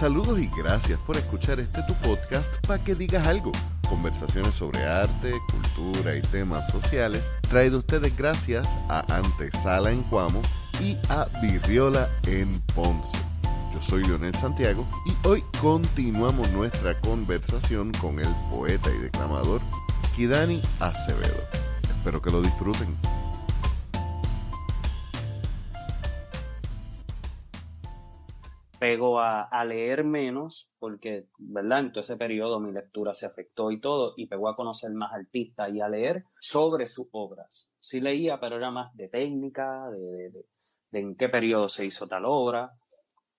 Saludos y gracias por escuchar este tu podcast para que digas algo. Conversaciones sobre arte, cultura y temas sociales, traído ustedes gracias a Antesala en Cuamo y a Virriola en Ponce. Yo soy Leonel Santiago y hoy continuamos nuestra conversación con el poeta y declamador Kidani Acevedo. Espero que lo disfruten. Pego a, leer menos, porque, ¿verdad? En todo ese periodo mi lectura se afectó y todo, y pegó a conocer más artistas y a leer sobre sus obras. Sí leía, pero era más de técnica, de, en qué periodo se hizo tal obra,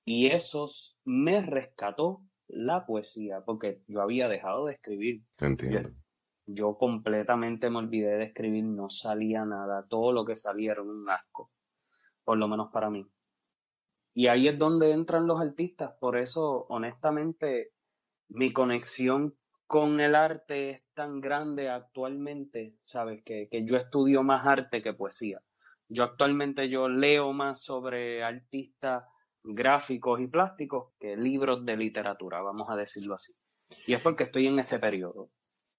y eso me rescató la poesía, porque yo había dejado de escribir. entiendo. Yo, yo, completamente me olvidé de escribir, no salía nada, todo lo que salía era un asco, por lo menos para mí. Y ahí es donde entran los artistas. Por eso, honestamente, mi conexión con el arte es tan grande actualmente, ¿sabes? Que, yo estudio más arte que poesía. Yo actualmente yo leo más sobre artistas gráficos y plásticos que libros de literatura, vamos a decirlo así. Y es porque estoy en ese periodo.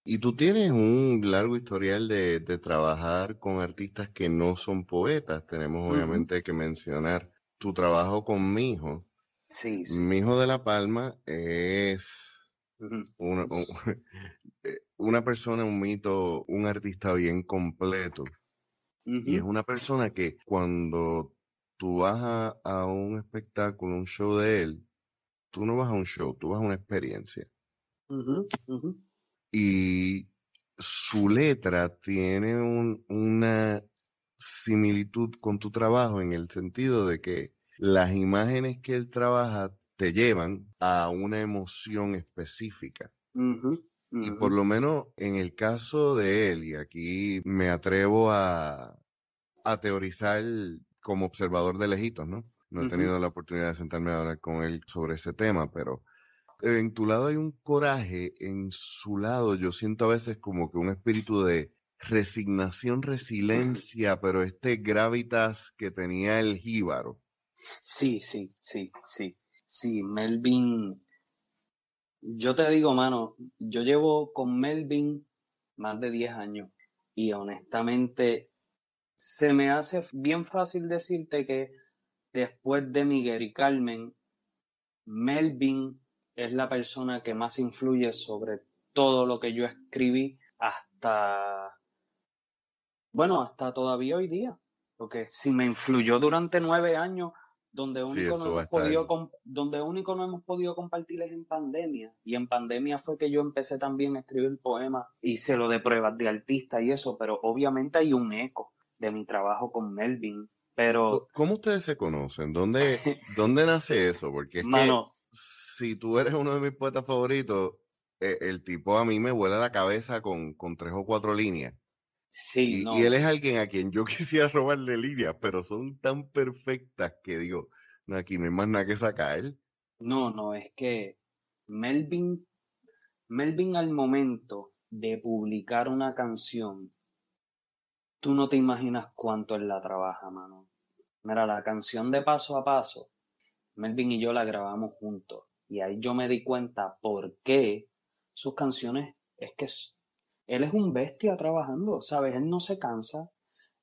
Y tú tienes un largo historial de, trabajar con artistas que no son poetas. Tenemos obviamente que mencionar tu trabajo con mi hijo. Sí, Mi hijo de La Palma es eh, una, persona, un mito, un artista bien completo. Y es una persona que cuando tú vas a, un espectáculo, un show de él, tú no vas a un show, tú vas a una experiencia. Y su letra tiene una similitud con tu trabajo en el sentido de que las imágenes que él trabaja te llevan a una emoción específica. Y por lo menos en el caso de él, y aquí me atrevo a, teorizar como observador de lejitos, ¿no? No he tenido la oportunidad de sentarme a hablar con él sobre ese tema, pero en tu lado hay un coraje, en su lado yo siento a veces como que un espíritu de resignación, resiliencia, pero este gravitas que tenía el jíbaro. Sí, sí, sí, sí. Sí, Melvin. Yo te digo, mano, yo llevo con Melvin más de 10 años y honestamente se me hace bien fácil decirte que después de Miguel y Carmen, Melvin es la persona que más influye sobre todo lo que yo escribí hasta bueno, hasta todavía hoy día, porque si me influyó durante nueve años, donde único, no hemos podido, donde único no hemos podido compartir es en pandemia. Y en pandemia fue que yo empecé también a escribir poemas, hice lo de pruebas de artista y eso, pero obviamente hay un eco de mi trabajo con Melvin. Pero. ¿Cómo ustedes se conocen? ¿Dónde, dónde nace eso? Porque es que si tú eres uno de mis poetas favoritos, eh, el tipo a mí me vuela la cabeza con, con tres o cuatro líneas. Sí, y, él es alguien a quien yo quisiera robarle líneas, pero son tan perfectas que digo, no, aquí no hay más nada que sacar. No, no, es que Melvin, Melvin al momento de publicar una canción, tú no te imaginas cuánto él la trabaja, mano. Mira, la canción de paso a paso, Melvin y yo la grabamos juntos. Y ahí yo me di cuenta por qué sus canciones es que él es un bestia trabajando, ¿sabes? Él no se cansa.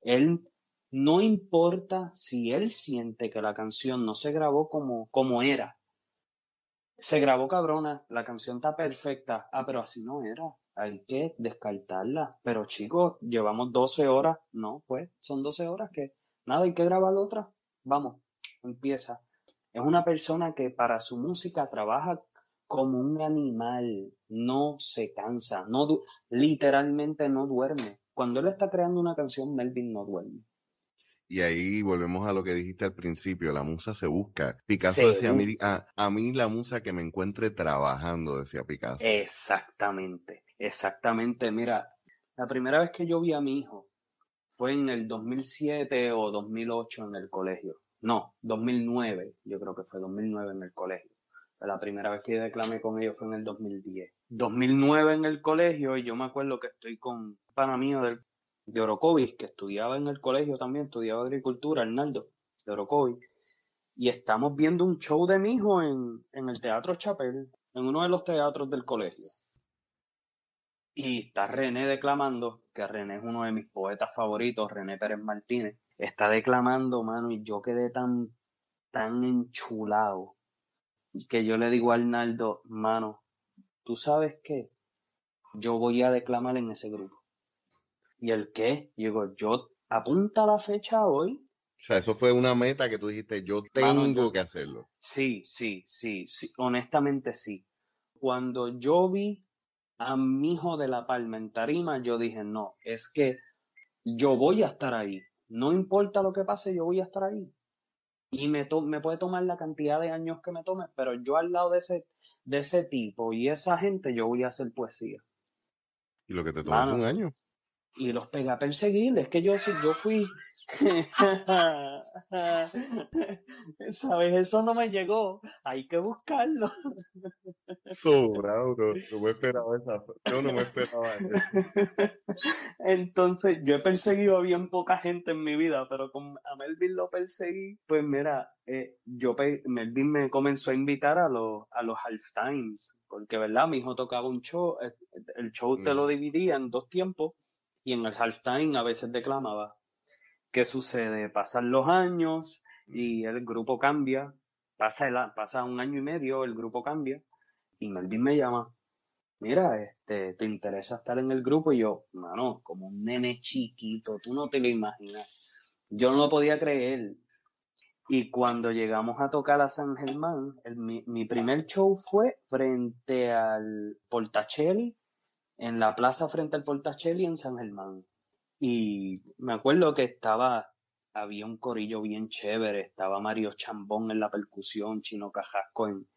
Él no importa si él siente que la canción no se grabó como, como era. Se grabó cabrona, la canción está perfecta. Ah, pero así no era. Hay que descartarla. Pero chicos, llevamos 12 horas. No, pues, son 12 horas que nada, hay que grabar otra. Vamos, empieza. Es una persona que para su música trabaja como un animal, no se cansa, no literalmente no duerme. Cuando él está creando una canción, Melvin no duerme. Y ahí volvemos a lo que dijiste al principio, la musa se busca. Picasso decía, a, a mí la musa que me encuentre trabajando, decía Picasso. Exactamente, exactamente. Mira, la primera vez que yo vi a mi hijo fue en el 2007 o 2008 en el colegio. No, 2009, yo creo que fue 2009 en el colegio. La primera vez que declamé con ellos fue en el 2010. 2009 en el colegio y yo me acuerdo que estoy con un pana mío de, Orocovis, que estudiaba en el colegio también, estudiaba agricultura, Arnaldo, de Orocovis. y estamos viendo un show de mi hijo en, en el Teatro Chapel, en uno de los teatros del colegio. Y está René declamando, que René es uno de mis poetas favoritos, René Pérez Martínez. Está declamando, mano, y yo quedé tan, tan enchulado que yo le digo a Arnaldo, mano, ¿tú sabes qué? Yo voy a declamar en ese grupo. ¿Y el qué? Y digo, yo apunta la fecha hoy. O sea, eso fue una meta que tú dijiste, yo tengo que hacerlo. Sí, sí, sí, sí, honestamente sí. Cuando yo vi a mi hijo de la palma en tarima, yo dije, no, es que yo voy a estar ahí. No importa lo que pase, yo voy a estar ahí. Y me, me puede tomar la cantidad de años que me tome, pero yo al lado de ese, de ese tipo y esa gente, yo voy a hacer poesía. ¿Y lo que te tomó un año? Y los pega a perseguir. Es que yo, yo fui, ¿Sabes? Eso no me llegó. Hay que buscarlo. Sobrado, no, no me esperaba esa. Yo no me esperaba eso. Entonces, yo he perseguido a bien poca gente en mi vida, pero con a Melvin lo perseguí. Pues mira, eh, yo Melvin me comenzó a invitar a los, a los halftimes, porque, ¿verdad? Mi hijo tocaba un show, eh, el show te lo mm. dividía en dos tiempos, y en el halftime a veces declamaba. ¿Qué sucede? Pasan los años y el grupo cambia, pasa, el, pasa un año y medio, el grupo cambia y Melvin me llama, mira, este, ¿te interesa estar en el grupo? Y yo, mano, como un nene chiquito, tú no te lo imaginas. Yo no lo podía creer. Y cuando llegamos a tocar a San Germán, mi, mi, primer show fue frente al Portacelli, en la plaza frente al Portacelli en San Germán. Y me acuerdo que estaba, había un corillo bien chévere, estaba Mario Chambón en la percusión, Chino Cajasco en,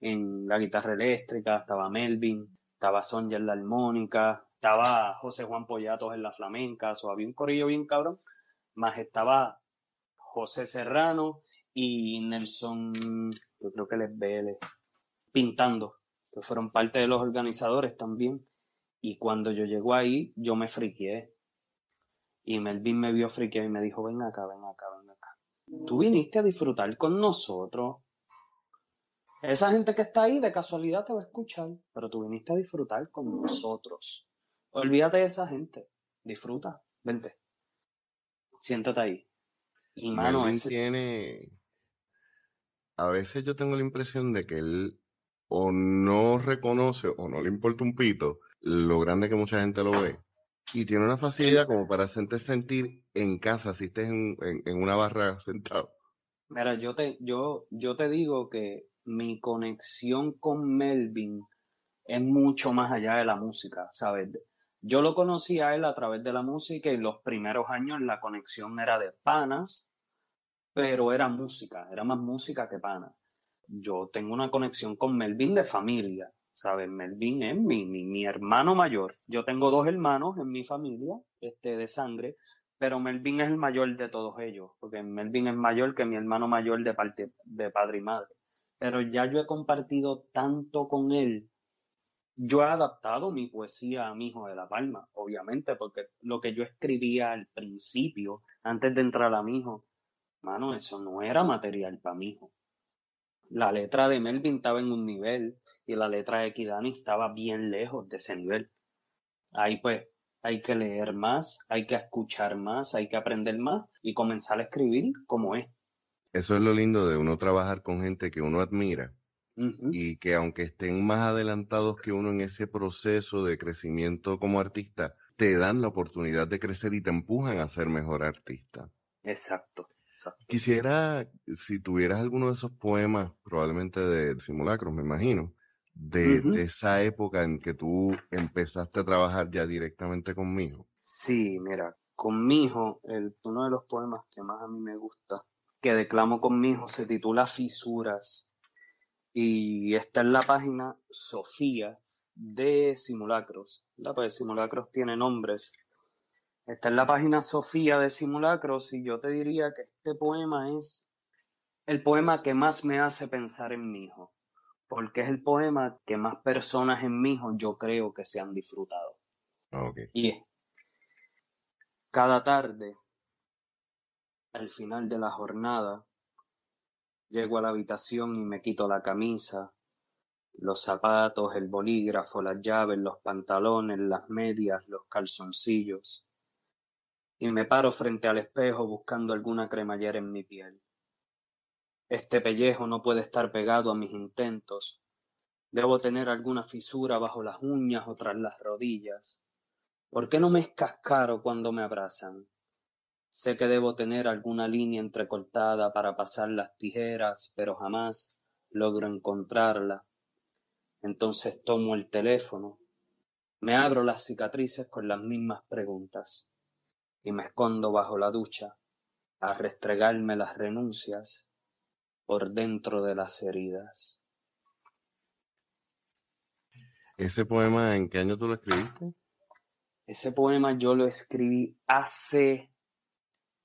en la guitarra eléctrica, estaba Melvin, estaba Sonja en la armónica, estaba José Juan Pollatos en la flamenca, o había un corillo bien cabrón, más estaba José Serrano y Nelson, yo creo que les Vélez, pintando, que fueron parte de los organizadores también. Y cuando yo llego ahí, yo me friqué. Y Melvin me vio friqueado y me dijo, ven acá, ven acá, ven acá. Tú viniste a disfrutar con nosotros. Esa gente que está ahí de casualidad te va a escuchar, pero tú viniste a disfrutar con nosotros. Olvídate de esa gente. Disfruta, vente. Siéntate ahí. Y mano, Melvin tiene... A veces yo tengo la impresión de que él o no reconoce o no le importa un pito lo grande que mucha gente lo ve y tiene una facilidad como para sentir en casa si estés en, una barra sentado. Mira, yo te, yo, yo te digo que mi conexión con Melvin es mucho más allá de la música, ¿sabes? Yo lo conocí a él a través de la música y los primeros años la conexión era de panas, pero era música, era más música que panas. Yo tengo una conexión con Melvin de familia, ¿sabes? Melvin es mi, mi, hermano mayor. Yo tengo dos hermanos en mi familia, este, de sangre, pero Melvin es el mayor de todos ellos, porque Melvin es mayor que mi hermano mayor de de padre y madre. Pero ya yo he compartido tanto con él. Yo he adaptado mi poesía a mi hijo de La Palma, obviamente, porque lo que yo escribía al principio, antes de entrar a mi hijo, mano, eso no era material para mi hijo. La letra de Melvin estaba en un nivel, y la letra de Kidani estaba bien lejos de ese nivel. Ahí pues hay que leer más, hay que escuchar más, hay que aprender más y comenzar a escribir como es. Eso es lo lindo de uno trabajar con gente que uno admira y que aunque estén más adelantados que uno en ese proceso de crecimiento como artista, te dan la oportunidad de crecer y te empujan a ser mejor artista. Exacto. Exacto. Quisiera, si tuvieras alguno de esos poemas, probablemente de simulacros, me imagino, de, esa época en que tú empezaste a trabajar ya directamente conmigo? Sí, mira, con mi hijo, el, uno de los poemas que más a mí me gusta, que declamo con mi hijo, se titula Fisuras y está en la página Sofía de Simulacros. La pues Simulacros tiene nombres. Está en la página Sofía de Simulacros y yo te diría que este poema es el poema que más me hace pensar en mi hijo porque es el poema que más personas en mi hijo yo creo que se han disfrutado. Okay. Y es, cada tarde, al final de la jornada, Llego a la habitación y me quito la camisa, los zapatos, el bolígrafo, las llaves, los pantalones, las medias, los calzoncillos. Y me paro frente al espejo buscando alguna cremallera en mi piel. Este pellejo no puede estar pegado a mis intentos. Debo tener alguna fisura bajo las uñas o tras las rodillas. ¿Por qué no me escascaro cuando me abrazan? Sé que debo tener alguna línea entrecortada para pasar las tijeras, pero jamás logro encontrarla. Entonces tomo el teléfono, me abro las cicatrices con las mismas preguntas y me escondo bajo la ducha a restregarme las renuncias por dentro de las heridas. ¿Ese poema en qué año tú lo escribiste? Ese poema yo lo escribí hace...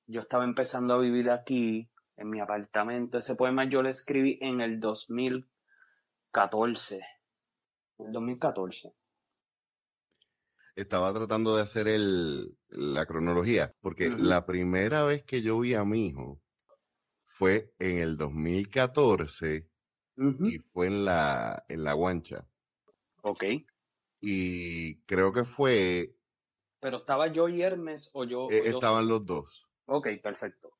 Yo estaba empezando a vivir aquí, en mi apartamento. Ese poema yo lo escribí en el 2014. 2014. Estaba tratando de hacer el, la cronología, porque la primera vez que yo vi a mi hijo fue en el 2014 y fue en la, en la guancha. Ok. Y creo que fue... Pero estaba yo y Hermes o yo... E, estaban los dos. Ok, perfecto.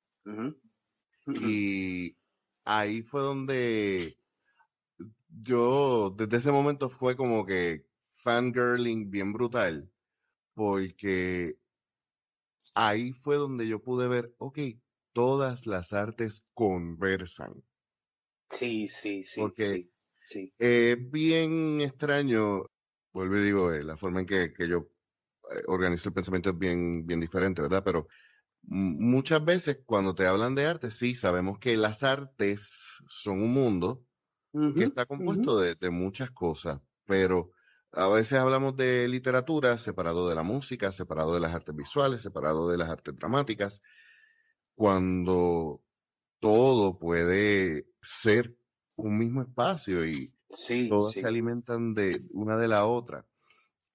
Y ahí fue donde yo desde ese momento fue como que fangirling bien brutal, porque ahí fue donde yo pude ver, ok, todas las artes conversan. Sí, sí, sí. Porque sí, es bien extraño, vuelvo y digo, eh, la forma en que, que yo eh, organizo el pensamiento es bien, bien diferente, ¿verdad? Pero muchas veces cuando te hablan de arte, sí, sabemos que las artes son un mundo, que está compuesto de, muchas cosas, pero a veces hablamos de literatura separado de la música, separado de las artes visuales, separado de las artes dramáticas, cuando todo puede ser un mismo espacio y todas se alimentan de una de la otra.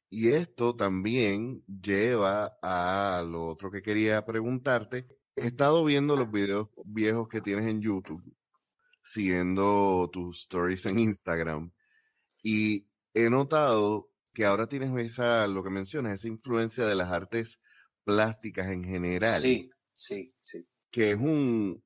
Y esto también lleva a lo otro que quería preguntarte. He estado viendo los videos viejos que tienes en YouTube siguiendo tus stories en Instagram y he notado que ahora tienes esa, lo que mencionas, esa influencia de las artes plásticas en general. Sí, sí, sí. Que es un,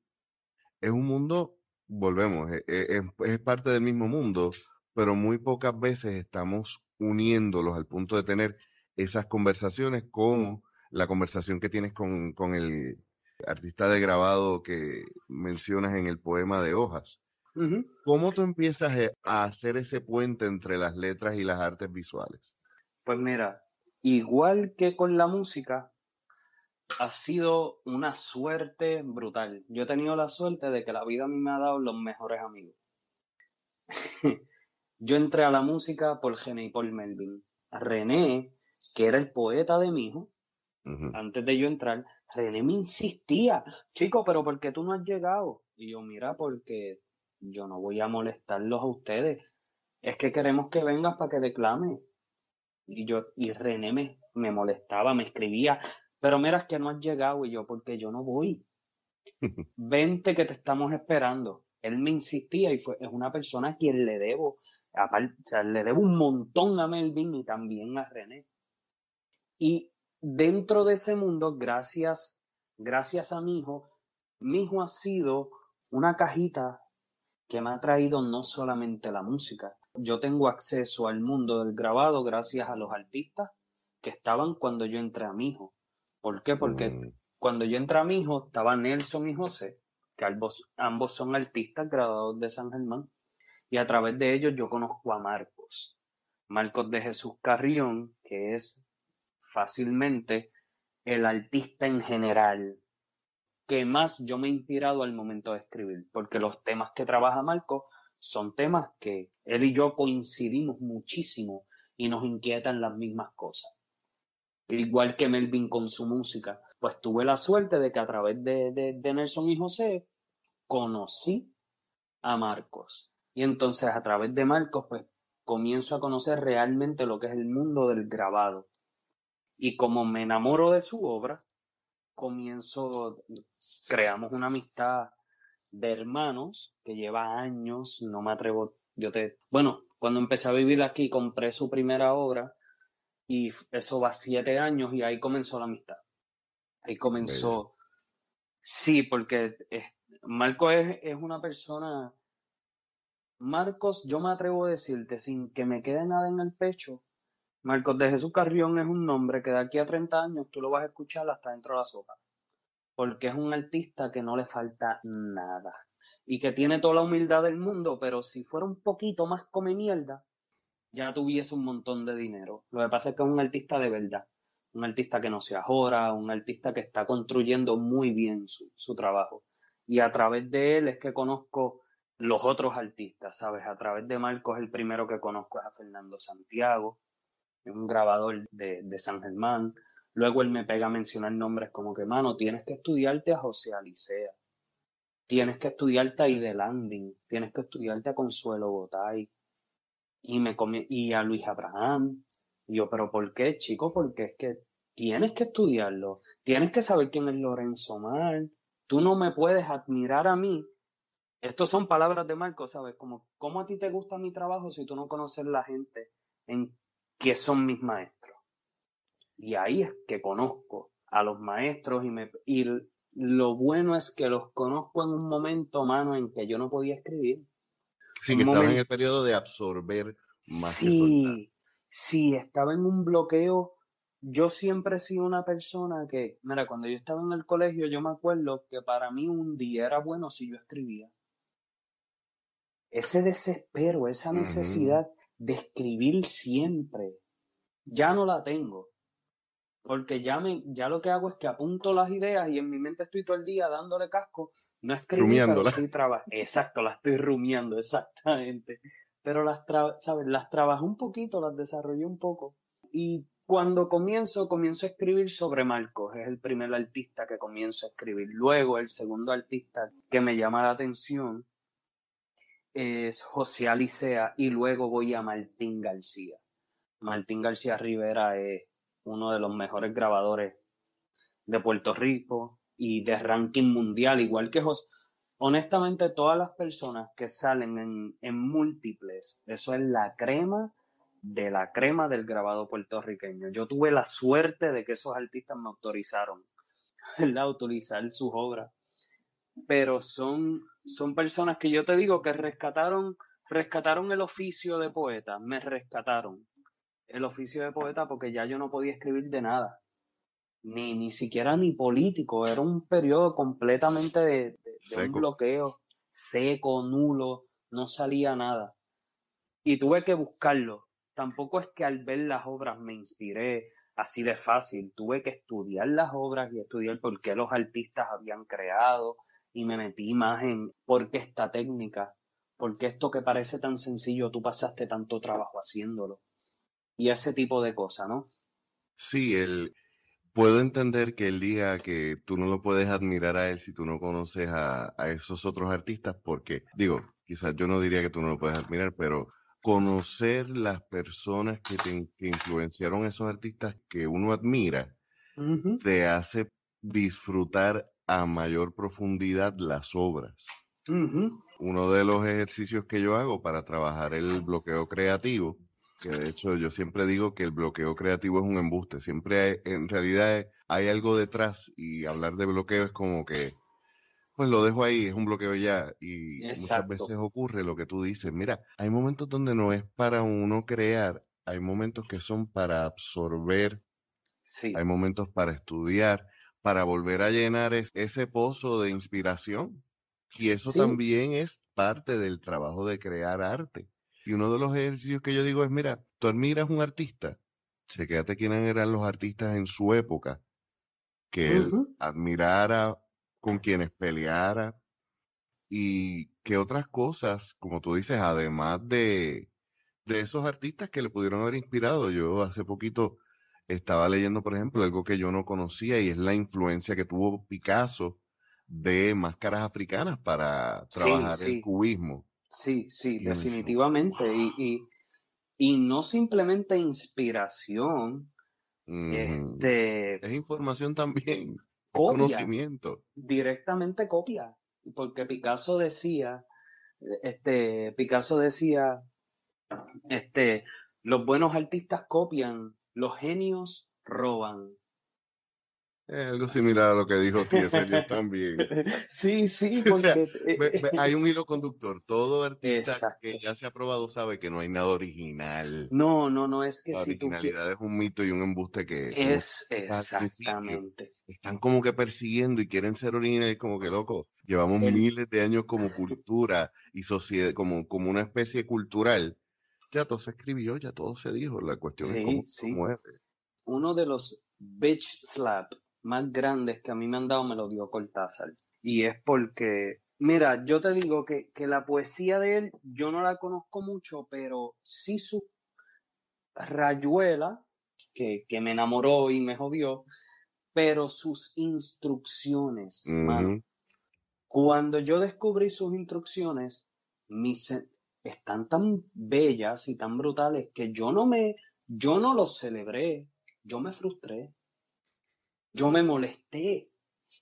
es un mundo, volvemos, e, e, es, parte del mismo mundo, pero muy pocas veces estamos uniéndolos al punto de tener esas conversaciones como la conversación que tienes con, con el, artista de grabado que mencionas en el poema de hojas. ¿Cómo tú empiezas eh, a hacer ese puente entre las letras y las artes visuales? Pues mira, igual que con la música, ha sido una suerte brutal. Yo he tenido la suerte de que la vida a mí me ha dado los mejores amigos. Yo entré a la música por Gene y Paul Melvin. René, que era el poeta de mi hijo, antes de yo entrar, René me insistía, chico, pero ¿por qué tú no has llegado? Y yo, mira, porque yo no voy a molestarlos a ustedes. Es que queremos que vengas para que declame. Y yo, y René me, me molestaba, me escribía, pero mira, es que no has llegado. Y yo, porque yo no voy. Vente que te estamos esperando. Él me insistía y fue, es una persona a quien le debo, aparte, o sea, le debo un montón a Melvin y también a René. Y dentro de ese mundo, gracias, gracias a mi hijo, mi hijo ha sido una cajita que me ha traído no solamente la música. Yo tengo acceso al mundo del grabado gracias a los artistas que estaban cuando yo entré a mi hijo. ¿Por qué? Porque mm. cuando yo entré a mi hijo estaba Nelson y José, que ambos, ambos son artistas graduados de San Germán, y a través de ellos yo conozco a Marcos. Marcos de Jesús Carrión, que es fácilmente el artista en general que más yo me he inspirado al momento de escribir, porque los temas que trabaja Marco son temas que él y yo coincidimos muchísimo y nos inquietan las mismas cosas. Igual que Melvin con su música, pues tuve la suerte de que a través de, de Nelson y José conocí a Marcos. Y entonces a través de Marcos, pues comienzo a conocer realmente lo que es el mundo del grabado y como me enamoro de su obra, comienzo, creamos una amistad de hermanos que lleva años, no me atrevo, yo te, bueno, cuando empecé a vivir aquí compré su primera obra y eso va siete años y ahí comenzó la amistad. Ahí comenzó, sí, porque Marcos es, es una persona, Marcos, yo me atrevo a decirte sin que me quede nada en el pecho, Marcos de Jesús Carrión es un nombre que de aquí a 30 años tú lo vas a escuchar hasta dentro de la sopa porque es un artista que no le falta nada y que tiene toda la humildad del mundo, pero si fuera un poquito más come mierda, ya tuviese un montón de dinero. Lo que pasa es que es un artista de verdad, un artista que no se ajora, un artista que está construyendo muy bien su, su trabajo. Y a través de él es que conozco los otros artistas, ¿sabes? A través de Marcos el primero que conozco es a Fernando Santiago, un grabador de, de San Germán. Luego él me pega a mencionar nombres como que, mano, tienes que estudiarte a José Alicea, tienes que estudiarte a Ide Landing, tienes que estudiarte a Consuelo Botay y, me y a Luis Abraham. Y yo, pero ¿por qué, chico? Porque es que tienes que estudiarlo, tienes que saber quién es Lorenzo Mar, tú no me puedes admirar a mí. Estas son palabras de Marco, ¿sabes? Como, ¿cómo a ti te gusta mi trabajo si tú no conoces la gente en que son mis maestros? Y ahí es que conozco a los maestros y, me, y lo bueno es que los conozco en un momento, mano, en que yo no podía escribir. Sí, que estaba en el periodo de absorber más sí, Sí, estaba en un bloqueo. Yo siempre he sido una persona que, mira, cuando yo estaba en el colegio, yo me acuerdo que para mí un día era bueno si yo escribía. Ese desespero, esa necesidad de escribir siempre, ya no la tengo porque ya, me, ya lo que hago es que apunto las ideas y en mi mente estoy todo el día dándole casco, sí trabajo. Exacto, las estoy rumiando, exactamente. Pero las, ¿sabes? las trabajé un poquito, las desarrollé un poco. Y cuando comienzo, comienzo a escribir sobre Marcos, es el primer artista que comienzo a escribir. Luego, el segundo artista que me llama la atención es José Alicea y luego voy a Martín García. Martín García Rivera es uno de los mejores grabadores de Puerto Rico y de ranking mundial, igual que José. Honestamente, todas las personas que salen en, múltiples, eso es la crema de la crema del grabado puertorriqueño. Yo tuve la suerte de que esos artistas me autorizaron a utilizar sus obras. Pero son, son personas que yo te digo que rescataron, rescataron el oficio de poeta, me rescataron el oficio de poeta porque ya yo no podía escribir de nada, ni, ni siquiera ni político, era un periodo completamente de, un bloqueo seco, nulo, no salía nada. Y tuve que buscarlo. Tampoco es que al ver las obras me inspiré así de fácil, tuve que estudiar las obras y estudiar por qué los artistas habían creado y me metí más en por qué esta técnica, por qué esto que parece tan sencillo, tú pasaste tanto trabajo haciéndolo y ese tipo de cosas, ¿no? Sí, él, puedo entender que él diga que tú no lo puedes admirar a él si tú no conoces a, esos otros artistas, porque, digo, quizás yo no diría que tú no lo puedes admirar, pero conocer las personas que, te, influenciaron a esos artistas que uno admira, te hace disfrutar a mayor profundidad las obras. Uno de los ejercicios que yo hago para trabajar el bloqueo creativo que de hecho yo siempre digo que el bloqueo creativo es un embuste, siempre hay, en realidad hay algo detrás y hablar de bloqueo es como que, pues lo dejo ahí, es un bloqueo ya y muchas veces ocurre lo que tú dices, mira, hay momentos donde no es para uno crear, hay momentos que son para absorber, sí. hay momentos para estudiar, para volver a llenar ese pozo de inspiración. Y eso también es parte del trabajo de crear arte. Y uno de los ejercicios que yo digo es, mira, tú admiras un artista, chequéate quiénes eran los artistas en su época, que él admirara, con quienes peleara, y que otras cosas, como tú dices, además de, de esos artistas que le pudieron haber inspirado. Yo hace poquito estaba leyendo, por ejemplo, algo que yo no conocía y es la influencia que tuvo Picasso de máscaras africanas para trabajar el cubismo. Sí, sí, definitivamente. Y, y, no simplemente inspiración, este, es información también, conocimiento. Directamente copia. porque Picasso decía, este, Picasso decía, este, los buenos artistas copian, los genios roban. Es algo similar a lo que dijo T.S. yo también. Sí, sí, O sea, porque... eh, hay un hilo conductor. Todo artista Exacto. que ya se ha probado sabe que no hay nada original. No, no, no, es que La si tú quieres... originalidad es un mito y un embuste que, Es exactamente. están como que persiguiendo y quieren ser originales, como que loco. Llevamos El- miles de años como cultura y sociedad, como, como una especie cultural. Ya todo se escribió, ya todo se dijo. La cuestión es cómo sí. se mueve. Uno de los bitch slap más grandes que a mí me han dado me lo dio Cortázar. Y es porque, mira, yo te digo que, que la poesía de él yo no la conozco mucho, pero sí su rayuela, que, que me enamoró y me jodió, pero sus instrucciones, mano. Ujú. Cuando yo descubrí sus instrucciones, mis, están tan bellas y tan brutales que yo no me, yo no los celebré, yo me frustré, yo me molesté.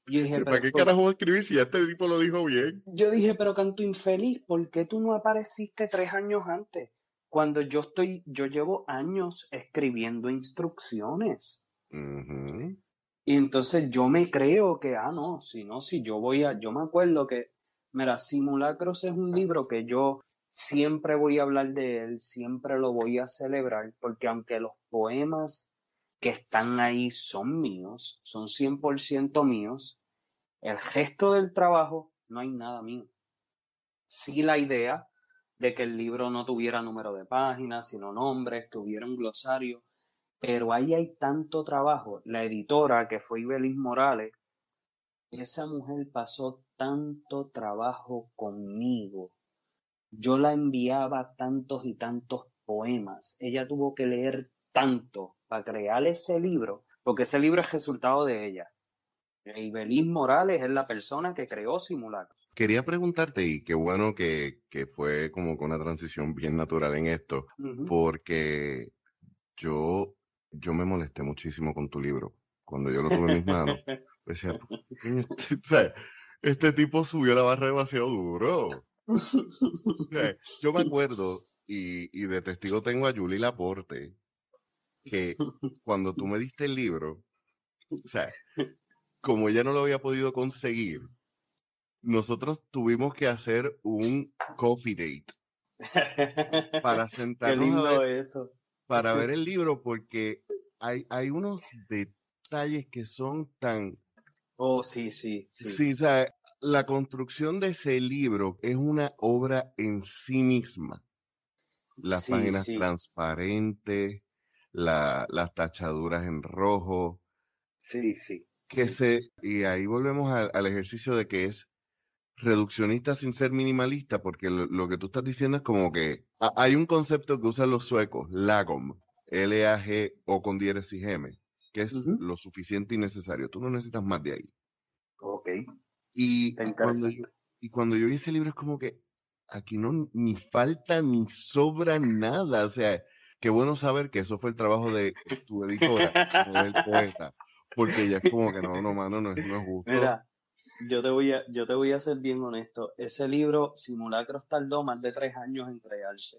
Yo dije, Sí, ¿Para pero, qué ¿por- carajo escribir si este tipo lo dijo bien? yo dije, pero canto infeliz, ¿por qué tú no apareciste tres años antes? Cuando yo estoy, yo llevo años escribiendo instrucciones. Y entonces yo me creo que, ah, no, si no, si yo voy a, yo me acuerdo que, mira, Simulacros es un libro que yo siempre voy a hablar de él, siempre lo voy a celebrar, porque aunque los poemas que están ahí son míos, son 100% míos, el gesto del trabajo no hay nada mío. Sí la idea de que el libro no tuviera número de páginas, sino nombres, que hubiera un glosario, pero ahí hay tanto trabajo. La editora, que fue Ibeliz Morales, esa mujer pasó tanto trabajo conmigo. Yo la enviaba tantos y tantos poemas. Ella tuvo que leer tanto para crear ese libro, porque ese libro es resultado de ella. Ibeliz Morales es la persona que creó Simulacro. Quería preguntarte, y qué bueno que, que fue como con una transición bien natural en esto, porque yo, yo me molesté muchísimo con tu libro. Cuando yo lo tuve en mis manos, decía, "Coño, este, este tipo subió la barra demasiado duro. Yo me acuerdo, y, y de testigo tengo a Julie Laporte, que cuando tú me diste el libro, o sea, como ella no lo había podido conseguir, nosotros tuvimos que hacer un coffee date para sentarnos a lindo ver, eso. para ver el libro, porque hay, hay unos detalles que son tan, Oh, sí, sí, sí. sí, o sea, la construcción de ese libro es una obra en sí misma. Las Sí, páginas sí, transparentes, la- las tachaduras en rojo, sí, sí, que sí. se, y ahí volvemos al, al ejercicio de que es reduccionista sin ser minimalista, porque lo, lo que tú estás diciendo es como que a- hay un concepto que usan los suecos, lagom, L-A-G o con diéresis M, que es lo suficiente y necesario. Tú no necesitas más de ahí. Ok, Y, cuando yo, y cuando yo vi ese libro es como que aquí no ni falta ni sobra nada. O sea, qué bueno saber que eso fue el trabajo de tu editora, no del poeta, porque ya es como que no, no, mano, no no es justo. Mira, yo te voy a, yo te voy a ser bien honesto. Ese libro, Simulacros, tardó más de tres años en crearse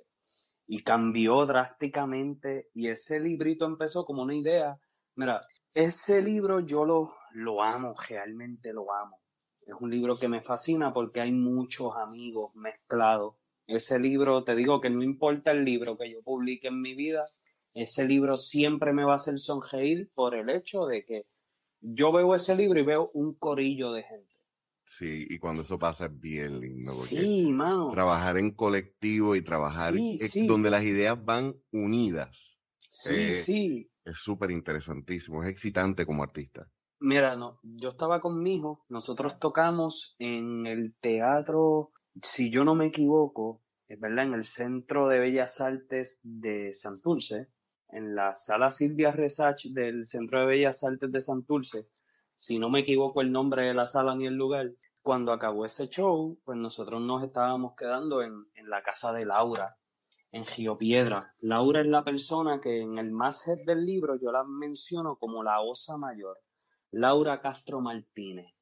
y cambió drásticamente. Y ese librito empezó como una idea. Mira, ese libro yo lo, lo amo, realmente lo amo. Es un libro que me fascina porque hay muchos amigos mezclados. Ese libro, te digo que no importa el libro que yo publique en mi vida, ese libro siempre me va a hacer sonreír por el hecho de que yo veo ese libro y veo un corillo de gente. Sí, y cuando eso pasa es bien lindo, porque Sí, mano. trabajar en colectivo y trabajar Sí, sí. donde las ideas van unidas Sí, eh, sí. es súper interesantísimo, es excitante como artista. Mira, no, yo estaba con mi hijo, nosotros tocamos en el teatro, si yo no me equivoco, es verdad, en el Centro de Bellas Artes de Santurce, en la sala Silvia Resach del Centro de Bellas Artes de Santurce, si no me equivoco el nombre de la sala ni el lugar, cuando acabó ese show, pues nosotros nos estábamos quedando en, en la casa de Laura, en Giopiedra. Laura es la persona que en el masthead del libro yo la menciono como la osa mayor. Laura Castro Martínez.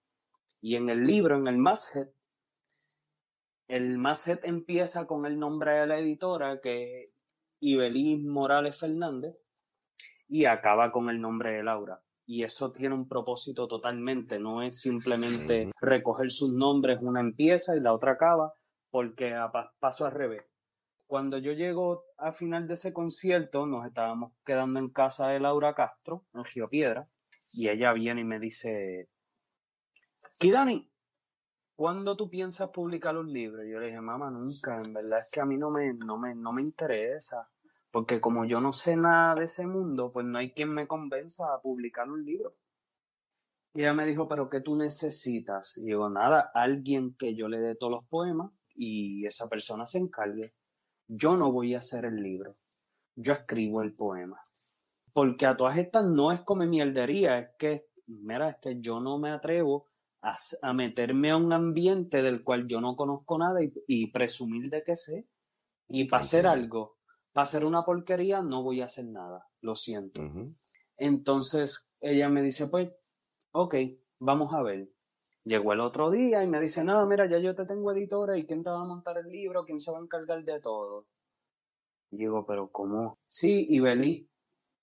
Y en el libro, en el masthead, el masthead empieza con el nombre de la editora, que es Ibeliz Morales Fernández, y acaba con el nombre de Laura. Y eso tiene un propósito totalmente, no es simplemente recoger sus nombres, una empieza y la otra acaba, porque a paso al revés. Cuando yo llego al final de ese concierto, nos estábamos quedando en casa de Laura Castro, en Río Piedra, y ella viene y me dice, Kidani, ¿cuándo tú piensas publicar un libro? Y yo le dije, mamá, nunca, en verdad es que a mí no me, no me, no me interesa, porque como yo no sé nada de ese mundo, pues no hay quien me convenza a publicar un libro. Y ella me dijo, pero ¿qué tú necesitas? Y digo, nada, alguien que yo le dé todos los poemas y esa persona se encargue. Yo no voy a hacer el libro, yo escribo el poema. Porque a todas estas no es como mierdería, es que, mira, es que yo no me atrevo a, meterme a un ambiente del cual yo no conozco nada y, presumir de que sé. Y para hacer algo, para hacer una porquería, no voy a hacer nada, lo siento. Entonces ella me dice, pues, ok, vamos a ver. Llegó el otro día y me dice, no, mira, ya yo te tengo editora y quién te va a montar el libro, quién se va a encargar de todo. Y digo, pero ¿cómo? Sí, y Belí.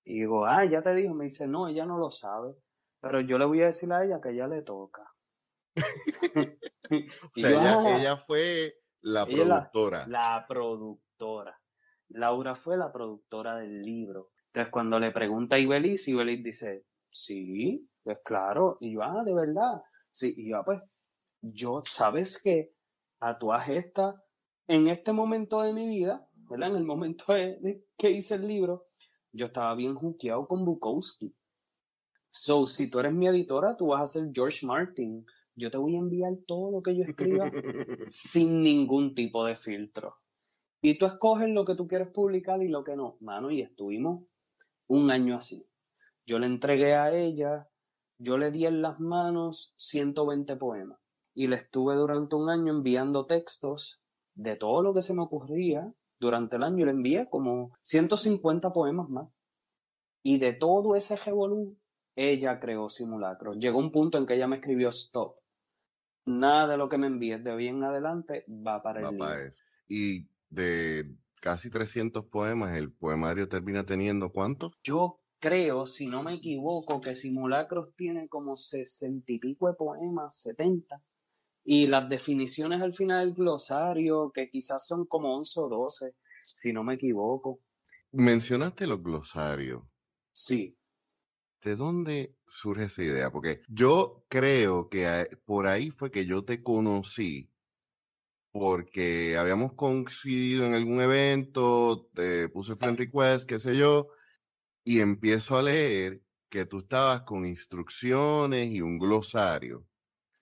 Y digo, ah, ya te dijo. Me dice, no, ella no lo sabe. Pero yo le voy a decir a ella que ella le toca. o sea, ah". ella, fue la productora. La, productora. Laura fue la productora del libro. Entonces, cuando le pregunta a Ibelis, Ibelis dice, sí, pues claro. Y yo, ah, de verdad. Sí, y yo, ah, pues, yo, sabes que a tu esta, en este momento de mi vida, ¿verdad? En el momento de, que hice el libro, yo estaba bien juqueado con Bukowski. So, si tú eres mi editora, tú vas a ser George Martin, yo te voy a enviar todo lo que yo escriba sin ningún tipo de filtro. Y tú escoges lo que tú quieres publicar y lo que no. Mano, y estuvimos un año así. Yo le entregué a ella, yo le di en las manos 120 poemas. Y le estuve durante un año enviando textos de todo lo que se me ocurría. Durante el año le envié como 150 poemas más. Y de todo ese revolú, ella creó simulacros. Llegó un punto en que ella me escribió stop nada de lo que me envíes de hoy en adelante va para el libro. Y de casi 300 poemas, ¿el poemario termina teniendo cuántos? Yo creo, si no me equivoco, que Simulacros tiene como 60 y pico de poemas, 70. Y las definiciones al final del glosario, que quizás son como 11 o 12, si no me equivoco. Mencionaste los glosarios. Sí. ¿De dónde surge esa idea? Porque yo creo que por ahí fue que yo te conocí, porque habíamos coincidido en algún evento, te puse friend request, qué sé yo, y empiezo a leer que tú estabas con instrucciones y un glosario.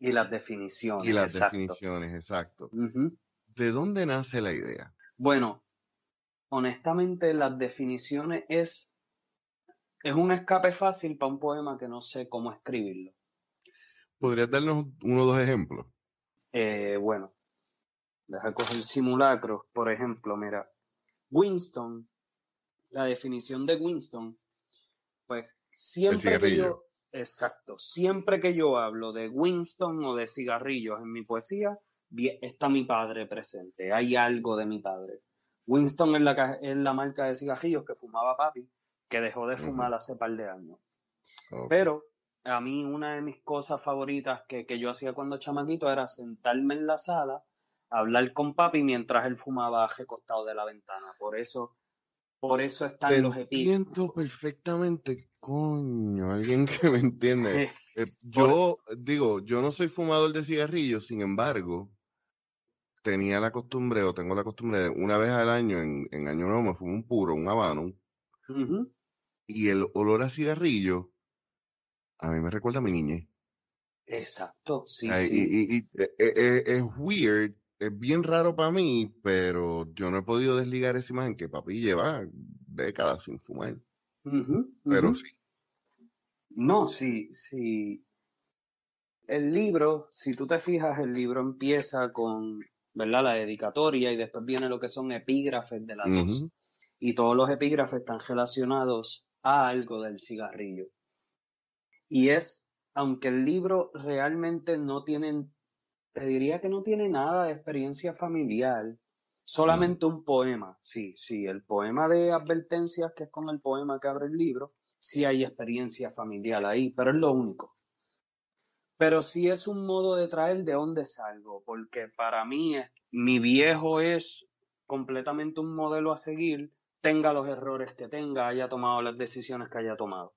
Y las definiciones. Y las definiciones, exacto. ¿De dónde nace la idea? Bueno, honestamente las definiciones es es un escape fácil para un poema que no sé cómo escribirlo. ¿Podrías darnos uno o dos ejemplos? Eh, bueno, deja coger simulacros. Por ejemplo, mira, Winston, la definición de Winston, pues siempre que yo, exacto, siempre que yo hablo de Winston o de cigarrillos en mi poesía, está mi padre presente, hay algo de mi padre. Winston es la, es la marca de cigarrillos que fumaba papi que dejó de fumar hace par de años. Pero a mí una de mis cosas favoritas que, yo hacía cuando chamaquito era sentarme en la sala, hablar con papi mientras él fumaba recostado de la ventana. Por eso, por eso están los epígrafes. Entiendo perfectamente, coño, alguien que me entiende. Eh, yo digo, yo no soy fumador de cigarrillos, sin embargo, tenía la costumbre o tengo la costumbre de una vez al año, en, Año Nuevo, me fumo un puro, un habano, y el olor a cigarrillo a mí me recuerda a mi niñez. Exacto, sí, sí. Y, e, e, e, es weird, es bien raro para mí, pero yo no he podido desligar esa imagen que papi lleva décadas sin fumar. pero sí. No, sí, sí. El libro, si tú te fijas, el libro empieza con, ¿verdad? La dedicatoria y después viene lo que son epígrafes de la dos. Y todos los epígrafes están relacionados a algo del cigarrillo. Y es, aunque el libro realmente no tiene te diría que no tiene nada de experiencia familiar, solamente un poema. Sí, sí, el poema de advertencias, que es con el poema que abre el libro, sí hay experiencia familiar ahí, pero es lo único. Pero sí es un modo de traer de dónde salgo, porque para mí mi viejo es completamente un modelo a seguir, tenga los errores que tenga, haya tomado las decisiones que haya tomado.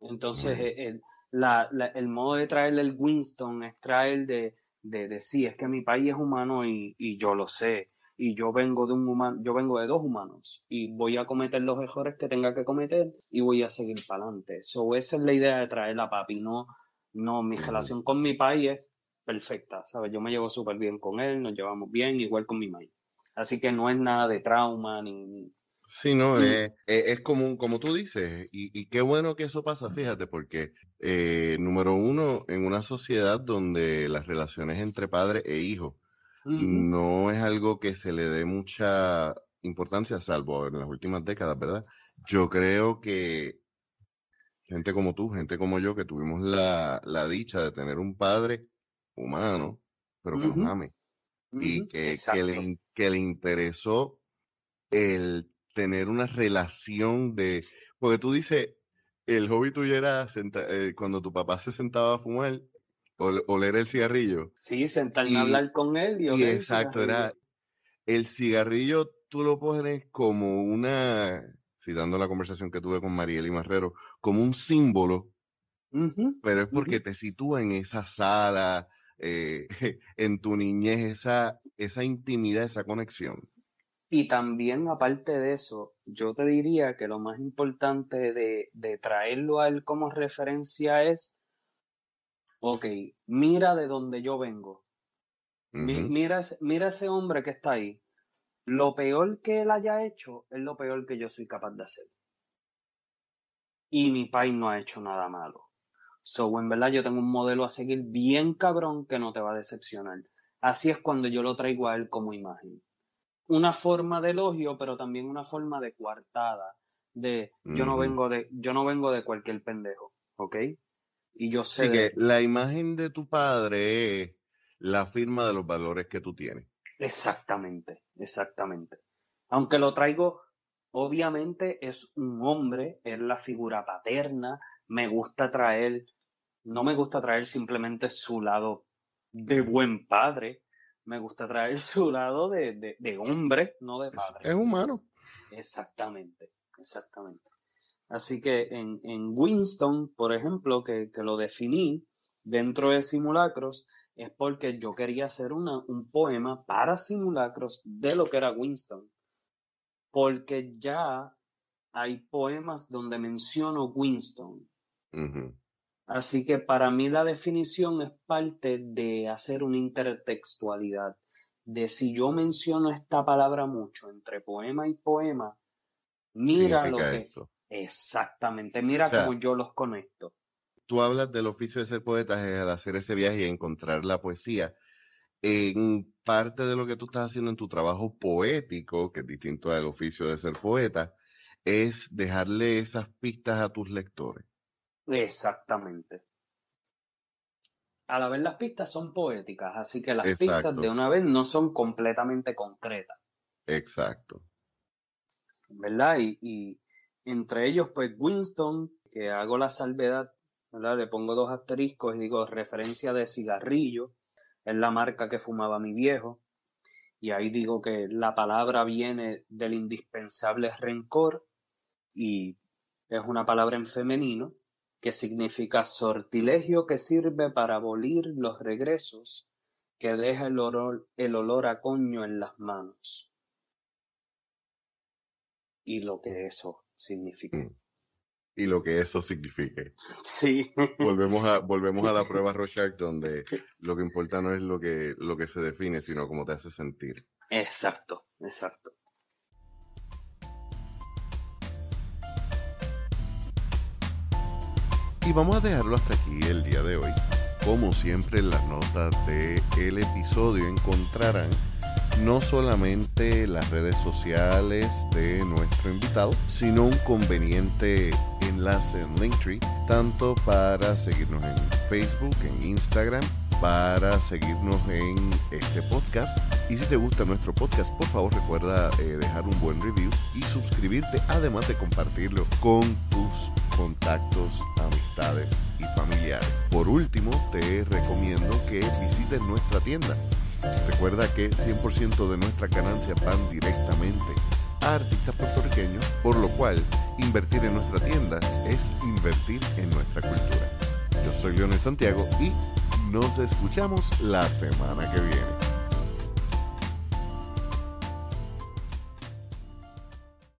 Entonces, el, el modo de traerle el Winston es traer de, de, de sí, es que mi país es humano y, y, yo lo sé. Y yo vengo de un humano, yo vengo de dos humanos y voy a cometer los errores que tenga que cometer y voy a seguir para adelante. So, esa es la idea de traer a papi, no, no, mi relación con mi país es perfecta, ¿sabes? Yo me llevo súper bien con él, nos llevamos bien, igual con mi maíz. Así que no es nada de trauma ni, Sí, no, es, es, como, como tú dices, y, y, qué bueno que eso pasa, fíjate, porque eh, número uno, en una sociedad donde las relaciones entre padre e hijo no es algo que se le dé mucha importancia, salvo en las últimas décadas, ¿verdad? Yo creo que gente como tú, gente como yo, que tuvimos la, la dicha de tener un padre humano, pero que nos ame, y que, que, le, que le interesó el tener una relación de, porque tú dices, el hobby tuyo era eh, cuando tu papá se sentaba a fumar, o oler el cigarrillo. Sí, sentarme a hablar con él y oler Exacto, era el cigarrillo tú lo pones como una, citando la conversación que tuve con Mariel y Marrero, como un símbolo, pero es porque te sitúa en esa sala, eh, en tu niñez, esa, esa intimidad, esa conexión. Y también, aparte de eso, yo te diría que lo más importante de, de traerlo a él como referencia es, ok, mira de donde yo vengo. mira, mira ese hombre que está ahí. Lo peor que él haya hecho es lo peor que yo soy capaz de hacer. Y mi país no ha hecho nada malo. So, en verdad, yo tengo un modelo a seguir bien cabrón que no te va a decepcionar. Así es cuando yo lo traigo a él como imagen una forma de elogio, pero también una forma de coartada, de yo no vengo de, yo no vengo de cualquier pendejo, ¿ok? Y yo sé que la imagen de tu padre es la firma de los valores que tú tienes. Exactamente, exactamente. Aunque lo traigo, obviamente es un hombre, es la figura paterna, me gusta traer, no me gusta traer simplemente su lado de buen padre, me gusta traer su lado de, de, hombre, no de padre. Es, humano. Exactamente, exactamente. Así que en, en Winston, por ejemplo, que, que, lo definí dentro de simulacros, es porque yo quería hacer una, un poema para simulacros de lo que era Winston. Porque ya hay poemas donde menciono Winston. Así que para mí la definición es parte de hacer una intertextualidad, de si yo menciono esta palabra mucho entre poema y poema, mira lo que... Exactamente, mira cómo yo los conecto. Tú hablas del oficio de ser poeta al hacer ese viaje y encontrar la poesía. En parte de lo que tú estás haciendo en tu trabajo poético, que es distinto al oficio de ser poeta, es dejarle esas pistas a tus lectores. Exactamente. A la vez las pistas son poéticas, así que las pistas de una vez no son completamente concretas. Exacto. ¿Verdad? Y, entre ellos, pues Winston, que hago la salvedad, ¿verdad? Le pongo dos asteriscos y digo referencia de cigarrillo, es la marca que fumaba mi viejo. Y ahí digo que la palabra viene del indispensable rencor y es una palabra en femenino que significa sortilegio que sirve para abolir los regresos que deja el olor, el olor a coño en las manos. Y lo que eso significa. Mm. Y lo que eso signifique. Sí. Volvemos a, volvemos a la prueba Rorschach, donde lo que importa no es lo que, lo que se define, sino cómo te hace sentir. Exacto, exacto. Y vamos a dejarlo hasta aquí el día de hoy. Como siempre en las notas del episodio encontrarán no solamente las redes sociales de nuestro invitado, sino un conveniente enlace en Linktree, tanto para seguirnos en Facebook, en Instagram, para seguirnos en este podcast. Y si te gusta nuestro podcast, por favor recuerda eh, dejar un buen review y suscribirte, además de compartirlo con tus contactos, amistades y familiares. Por último, te recomiendo que visites nuestra tienda. Recuerda que 100% de nuestras ganancias van directamente a artistas puertorriqueños, por lo cual invertir en nuestra tienda es invertir en nuestra cultura. Yo soy Leonel Santiago y nos escuchamos la semana que viene.